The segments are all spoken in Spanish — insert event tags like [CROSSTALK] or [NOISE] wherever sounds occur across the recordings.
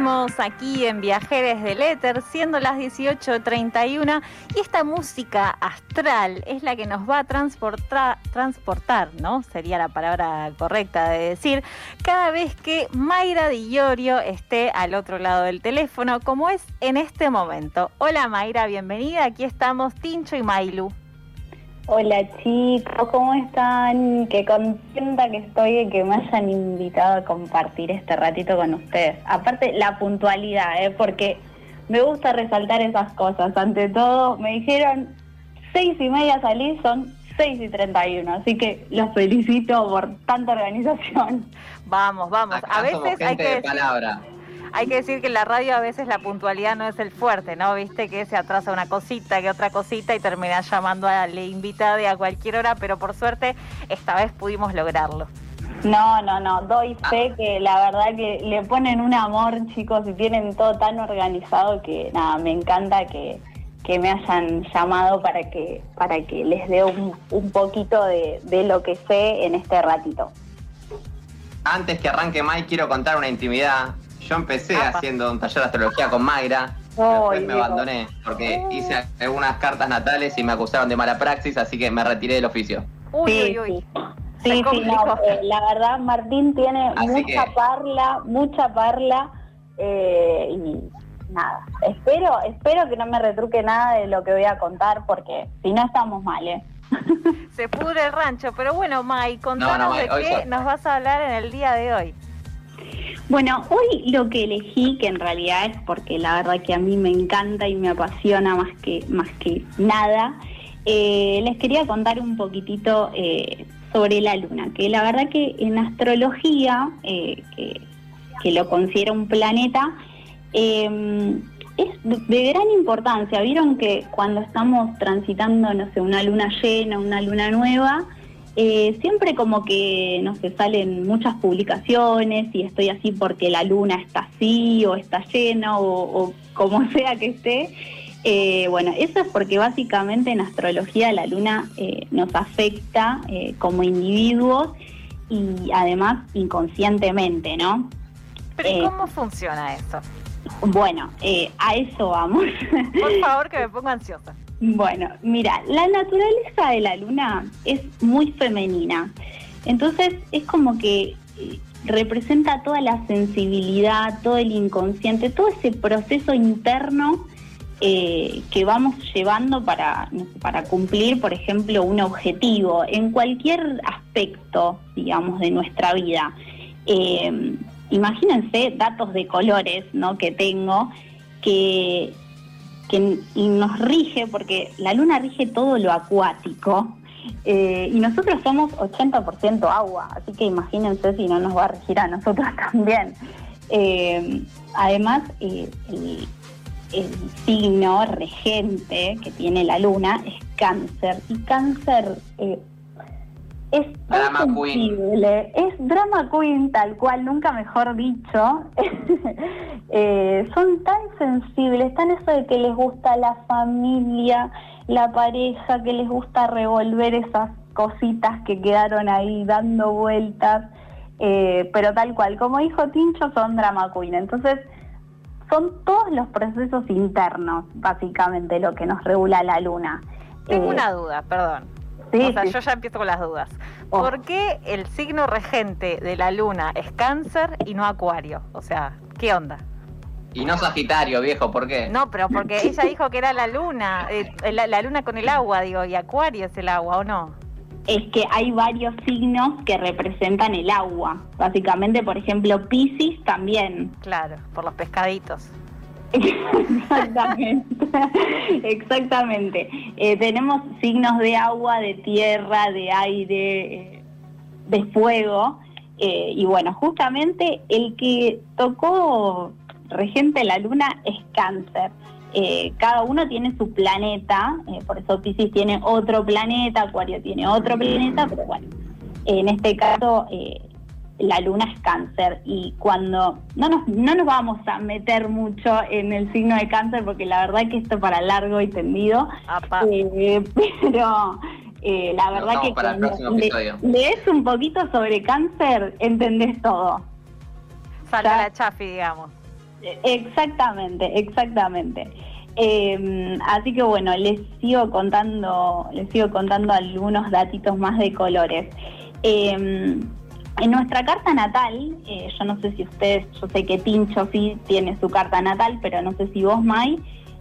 Seguimos aquí en Viajeres del Éter, siendo las 18.31 y esta música astral es la que nos va a transportar, transportar, ¿no? Sería la palabra correcta de decir, cada vez que Mayra Di Iorio esté al otro lado del teléfono, como es en este momento. Hola Mayra, bienvenida, aquí estamos Tincho y Mailu. Hola chicos, ¿cómo están? Qué contenta que estoy de que me hayan invitado a compartir este ratito con ustedes. Aparte, la puntualidad, ¿eh? porque me gusta resaltar esas cosas. Ante todo, me dijeron seis y media salí, son seis y treinta y uno. Así que los felicito por tanta organización. Vamos, vamos. a veces hay que palabra. Hay que decir que en la radio a veces la puntualidad no es el fuerte, ¿no? Viste que se atrasa una cosita, que otra cosita y termina llamando a la invitada a cualquier hora, pero por suerte esta vez pudimos lograrlo. No, no, no, doy fe que la verdad que le ponen un amor, chicos, y tienen todo tan organizado que nada, me encanta que, me hayan llamado para que, para que les dé un, un poquito de, de lo que sé en este ratito. Antes que arranque Mike, quiero contar una intimidad yo empecé haciendo un taller de astrología con Mayra, después me abandoné porque hice algunas cartas natales y me acusaron de mala praxis, así que me retiré del oficio. Uy, uy, uy. Sí, sí, eh, la verdad Martín tiene mucha parla, mucha parla eh, y nada, espero, espero que no me retruque nada de lo que voy a contar porque si no estamos mal, ¿eh? [LAUGHS] Se pudre el rancho, pero bueno, May, contanos de qué nos vas a hablar en el día de hoy. Bueno, hoy lo que elegí, que en realidad es porque la verdad que a mí me encanta y me apasiona más que, más que nada, eh, les quería contar un poquitito eh, sobre la luna, que la verdad que en astrología, eh, que, lo considera un planeta, em, es de gran importancia. Vieron que cuando estamos transitando, no sé, una luna llena, una luna nueva, eh, siempre como que, no sé, salen muchas publicaciones y estoy así porque la luna está así o está llena o, como [LAUGHS] sea que esté. Eh, bueno, eso es porque básicamente en astrología la luna eh, nos afecta como individuos y además inconscientemente, ¿no? Pero cómo funciona eso? Bueno, a eso vamos. Por favor, que [LAUGHS] me ponga ansiosa. Bueno, mira, la naturaleza de la luna es muy femenina. Entonces es como que eh, representa toda la sensibilidad, todo el inconsciente, todo ese proceso interno eh, que vamos llevando para, para cumplir, por ejemplo, un objetivo en cualquier aspecto, digamos, de nuestra vida. Eh, imagínense datos de colores ¿no? que tengo que que y nos rige, porque la luna rige todo lo acuático, eh, y nosotros somos 80% agua, así que imagínense si no nos va a regir a nosotros [LAUGHS] también. Eh, además, eh, el, signo regente que tiene la luna es cáncer, y cáncer es drama sensible, es drama queen tal cual, nunca mejor dicho. [LAUGHS] Eh, son tan sensibles, tan eso de que les gusta la familia, la pareja, que les gusta revolver esas cositas que quedaron ahí dando vueltas, eh, pero tal cual, como dijo Tincho, son drama queen. Entonces, son todos los procesos internos, básicamente, lo que nos regula la luna. Tengo eh, una duda, perdón o sea, yo ya empiezo con las dudas. Oh. ¿Por qué el signo regente de la luna es cáncer y no acuario? O sea, ¿qué onda? Y no Sagitario, viejo, ¿por qué? No, pero porque [LAUGHS] ella dijo que era la luna, eh, la, luna con el agua, digo, y Acuario es el agua, ¿o no? Es que hay varios signos que representan el agua. Básicamente, por ejemplo, Pisces también. Claro, por los pescaditos. Exactamente, [LAUGHS] exactamente. Eh, tenemos signos de agua, de tierra, de aire, eh, de fuego. Eh, y bueno, justamente el que tocó regente la luna es cáncer. cada uno tiene su planeta, por eso Pisces tiene otro planeta, Acuario tiene otro planeta, pero bueno, en este caso la luna es cáncer y cuando no nos, no nos vamos a meter mucho en el signo de cáncer porque la verdad que esto para largo y tendido, eh, [LAUGHS] pero eh, la verdad que cuando lees un poquito sobre cáncer entendés todo. Falta la chafi, digamos. Exactamente, exactamente. Em, así que bueno, les sigo contando, les sigo contando algunos datitos más de colores. Em, en nuestra carta natal, eh, yo no sé si ustedes, yo sé que Tincho sí tiene su carta natal, pero no sé si vos, Mai.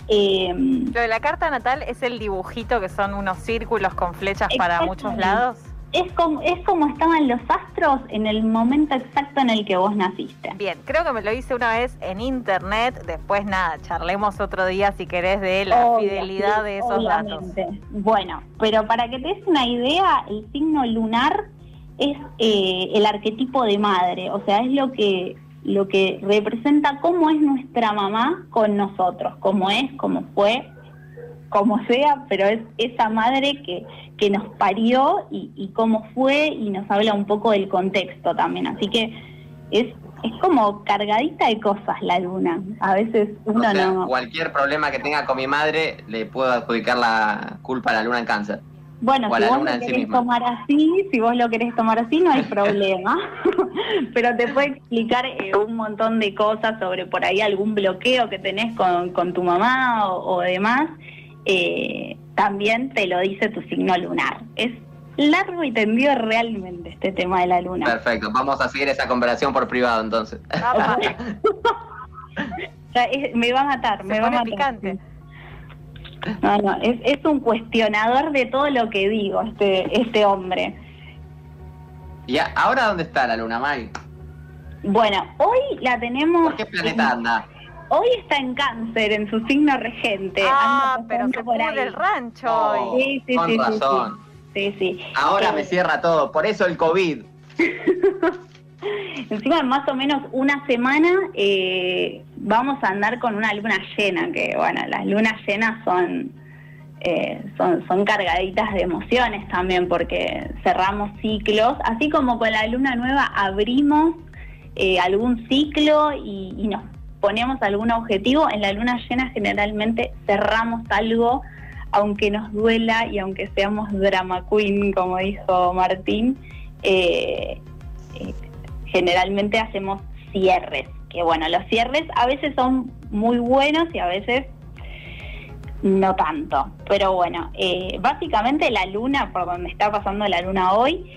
Em, Lo de la carta natal es el dibujito que son unos círculos con flechas para muchos lados es como, es como estaban los astros en el momento exacto en el que vos naciste. Bien, creo que me lo hice una vez en internet, después nada, charlemos otro día si querés de la fidelidad de esos datos. Bueno, pero para que te des una idea, el signo lunar es eh, el arquetipo de madre, o sea, es lo que lo que representa cómo es nuestra mamá con nosotros, cómo es, cómo fue, como sea, pero es esa madre que, que nos parió y, cómo fue y nos habla un poco del contexto también. Así que es, es como cargadita de cosas la luna. A veces uno no... Cualquier problema que tenga con mi madre le puedo adjudicar la culpa a la luna en cáncer. Bueno, si vos lo querés tomar así, si vos lo querés tomar así, no hay [LAUGHS] problema. [LAUGHS] Pero te puede explicar eh, un montón de cosas sobre por ahí algún bloqueo que tenés con, con tu mamá o, o demás eh, también te lo dice tu signo lunar. Es largo y tendido realmente este tema de la luna. Perfecto, vamos a seguir esa conversación por privado entonces. [LAUGHS] me va a matar, me va a matar. Picante. No, no, es, es un cuestionador de todo lo que digo este, este hombre. ¿Y ahora dónde está la luna, May? Bueno, hoy la tenemos... ¿Por qué planeta anda? Hoy está en cáncer, en su signo regente. Ah, pero se por el rancho hoy. Sí, sí, con sí, razón. Sí, sí. Ahora me cierra todo, por eso el COVID. [LAUGHS] Encima, más o menos una semana eh, vamos a andar con una luna llena, que bueno, las lunas llenas son, eh, son, son cargaditas de emociones también, porque cerramos ciclos, así como con la luna nueva abrimos eh, algún ciclo y, nos ponemos algún objetivo, en la luna llena generalmente cerramos algo, aunque nos duela y aunque seamos drama queen, como dijo Martín, generalmente hacemos cierres. Que bueno, los cierres a veces son muy buenos y a veces no tanto. Pero bueno, eh, básicamente la luna, por donde está pasando la luna hoy,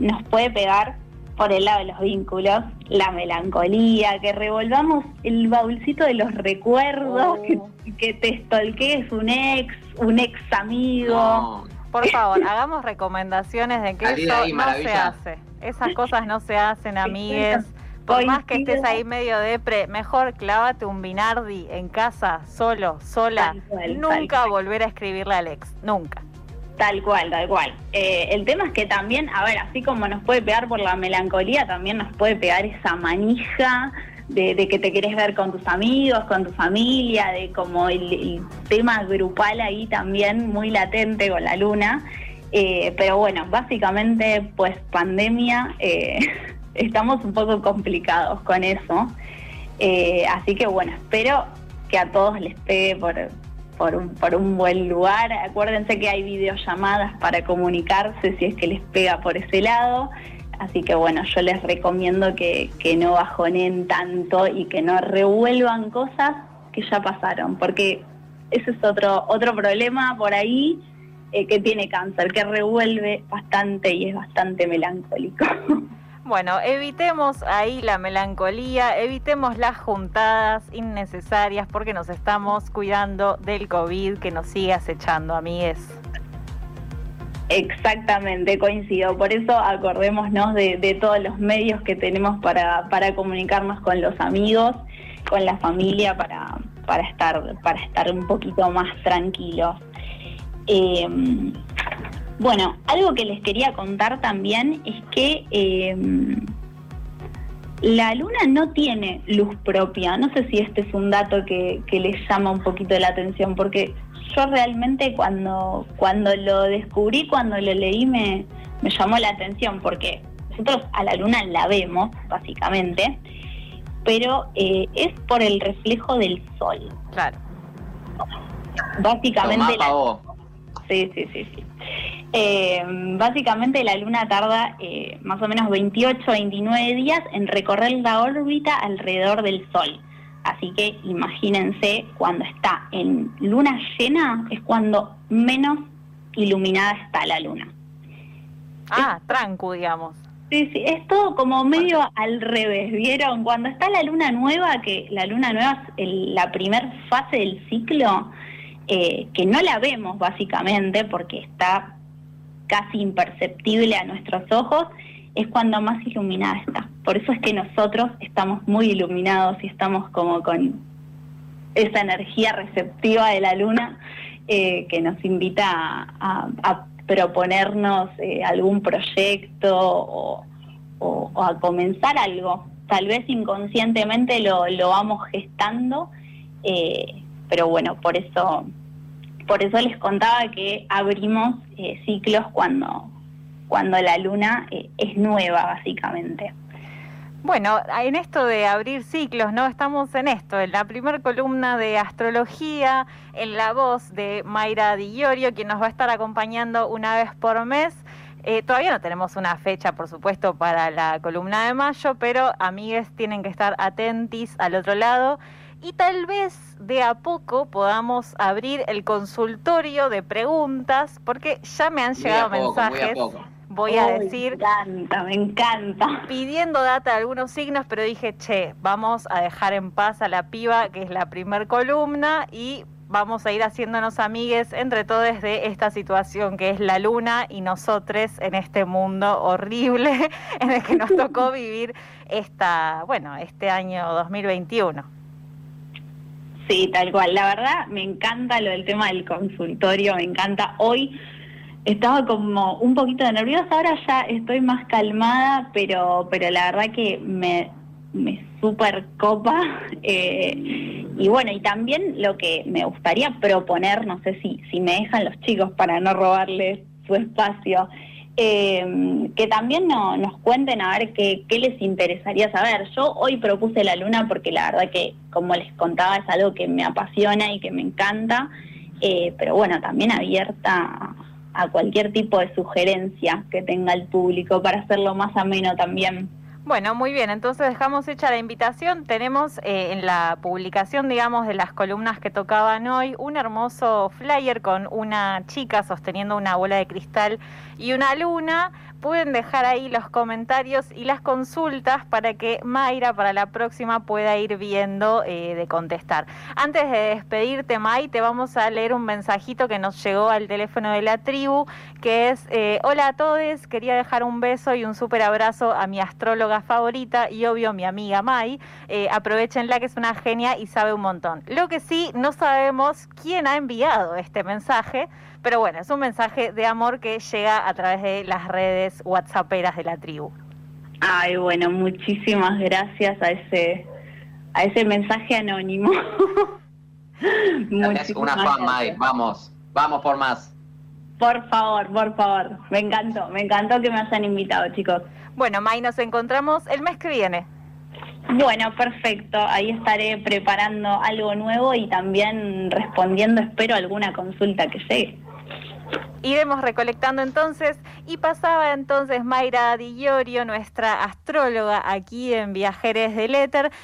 nos puede pegar por el lado de los vínculos, la melancolía, que revolvamos el baúlcito de los recuerdos, oh. que, te estolquees un ex, un ex amigo. Por favor, hagamos recomendaciones de que eso no se hace. Esas cosas no se hacen, amigues. Por más que estés ahí medio depre, mejor clávate un binardi en casa, solo, sola. nunca volver a escribirle al ex, nunca. Tal cual, tal cual. Eh, el tema es que también, a ver, así como nos puede pegar por la melancolía, también nos puede pegar esa manija de, que te querés ver con tus amigos, con tu familia, de como el, tema grupal ahí también muy latente con la luna. Eh, pero bueno, básicamente, pues pandemia, eh, [LAUGHS] estamos un poco complicados con eso. así que bueno, espero que a todos les pegue por, por un, por un buen lugar. Acuérdense que hay videollamadas para comunicarse si es que les pega por ese lado. Así que bueno, yo les recomiendo que, que no bajonen tanto y que no revuelvan cosas que ya pasaron, porque ese es otro, otro problema por ahí eh, que tiene cáncer, que revuelve bastante y es bastante melancólico. [LAUGHS] Bueno, evitemos ahí la melancolía, evitemos las juntadas innecesarias porque nos estamos cuidando del COVID que nos sigue acechando, amigues. Exactamente, coincido. Por eso acordémonos de, todos los medios que tenemos para, para comunicarnos con los amigos, con la familia, para, para, estar, para estar un poquito más tranquilos. Eh, bueno, algo que les quería contar también es que em, la luna no tiene luz propia. No sé si este es un dato que, les llama un poquito la atención, porque yo realmente cuando, cuando lo descubrí, cuando lo leí, me, llamó la atención, porque nosotros a la luna la vemos, básicamente, pero eh, es por el reflejo del sol. Claro. Básicamente... Sí, sí, sí, sí. Eh, básicamente la Luna tarda eh, más o menos 28 29 días en recorrer la órbita alrededor del Sol. Así que imagínense, cuando está en luna llena es cuando menos iluminada está la luna. Ah, tranco, digamos. Sí, sí, es todo como medio al revés, ¿vieron? Cuando está la luna nueva, que la luna nueva es la primer fase del ciclo, eh, que no la vemos básicamente porque está casi imperceptible a nuestros ojos, es cuando más iluminada está. Por eso es que nosotros estamos muy iluminados y estamos como con esa energía receptiva de la luna eh, que nos invita a, proponernos eh, algún proyecto o, a comenzar algo. Tal vez inconscientemente lo, vamos gestando, eh, pero bueno, por eso, por eso les contaba que abrimos ciclos cuando, cuando la luna eh, es nueva, básicamente. Bueno, en esto de abrir ciclos, ¿no? Estamos en esto, en la primera columna de astrología, en la voz de Mayra Di Iorio, quien nos va a estar acompañando una vez por mes. Eh, todavía no tenemos una fecha, por supuesto, para la columna de mayo, pero amigues tienen que estar atentis al otro lado y tal vez de a poco podamos abrir el consultorio de preguntas, porque ya me han llegado mensajes voy a decir. Me encanta, me encanta. Pidiendo data de algunos signos, pero dije, che, vamos a dejar en paz a la piba, que es la primer columna, y vamos a ir haciéndonos amigues entre todos de esta situación que es la luna y nosotros en este mundo horrible [LAUGHS] en el que nos tocó [LAUGHS] vivir esta, bueno, este año 2021. Sí, tal cual. La verdad, me encanta lo del tema del consultorio, me encanta. Hoy estaba como un poquito nerviosa, ahora ya estoy más calmada, pero, pero la verdad que me, me super copa. [LAUGHS] Eh, y bueno, y también lo que me gustaría proponer, no sé si, si me dejan los chicos para no robarles su espacio, eh, que también no, nos cuenten a ver qué, qué les interesaría saber. Yo hoy propuse la luna porque la verdad que, como les contaba, es algo que me apasiona y que me encanta, eh, pero bueno, también abierta a cualquier tipo de sugerencia que tenga el público para hacerlo más ameno también. Bueno, muy bien, entonces dejamos hecha la invitación. Tenemos eh, en la publicación, digamos, de las columnas que tocaban hoy, un hermoso flyer con una chica sosteniendo una bola de cristal y una luna pueden dejar ahí los comentarios y las consultas para que Mayra para la próxima pueda ir viendo eh, de contestar. Antes de despedirte, May, te vamos a leer un mensajito que nos llegó al teléfono de la tribu, que es, eh, hola a todos, quería dejar un beso y un súper abrazo a mi astróloga favorita y obvio mi amiga May. Eh, aprovechenla que es una genia y sabe un montón. Lo que sí, no sabemos quién ha enviado este mensaje. Pero bueno, es un mensaje de amor que llega a través de las redes whatsapperas de la tribu. Ay, bueno, muchísimas gracias a ese, a ese mensaje anónimo. [LAUGHS] gracias, una fan, May. Vamos, vamos por más. Por favor, por favor. Me encantó, me encantó que me hayan invitado, chicos. Bueno, May, nos encontramos el mes que viene. Bueno, perfecto. Ahí estaré preparando algo nuevo y también respondiendo, espero, alguna consulta que llegue. Iremos recolectando entonces. Y pasaba entonces Mayra Di nuestra astróloga aquí en Viajeres del Éter,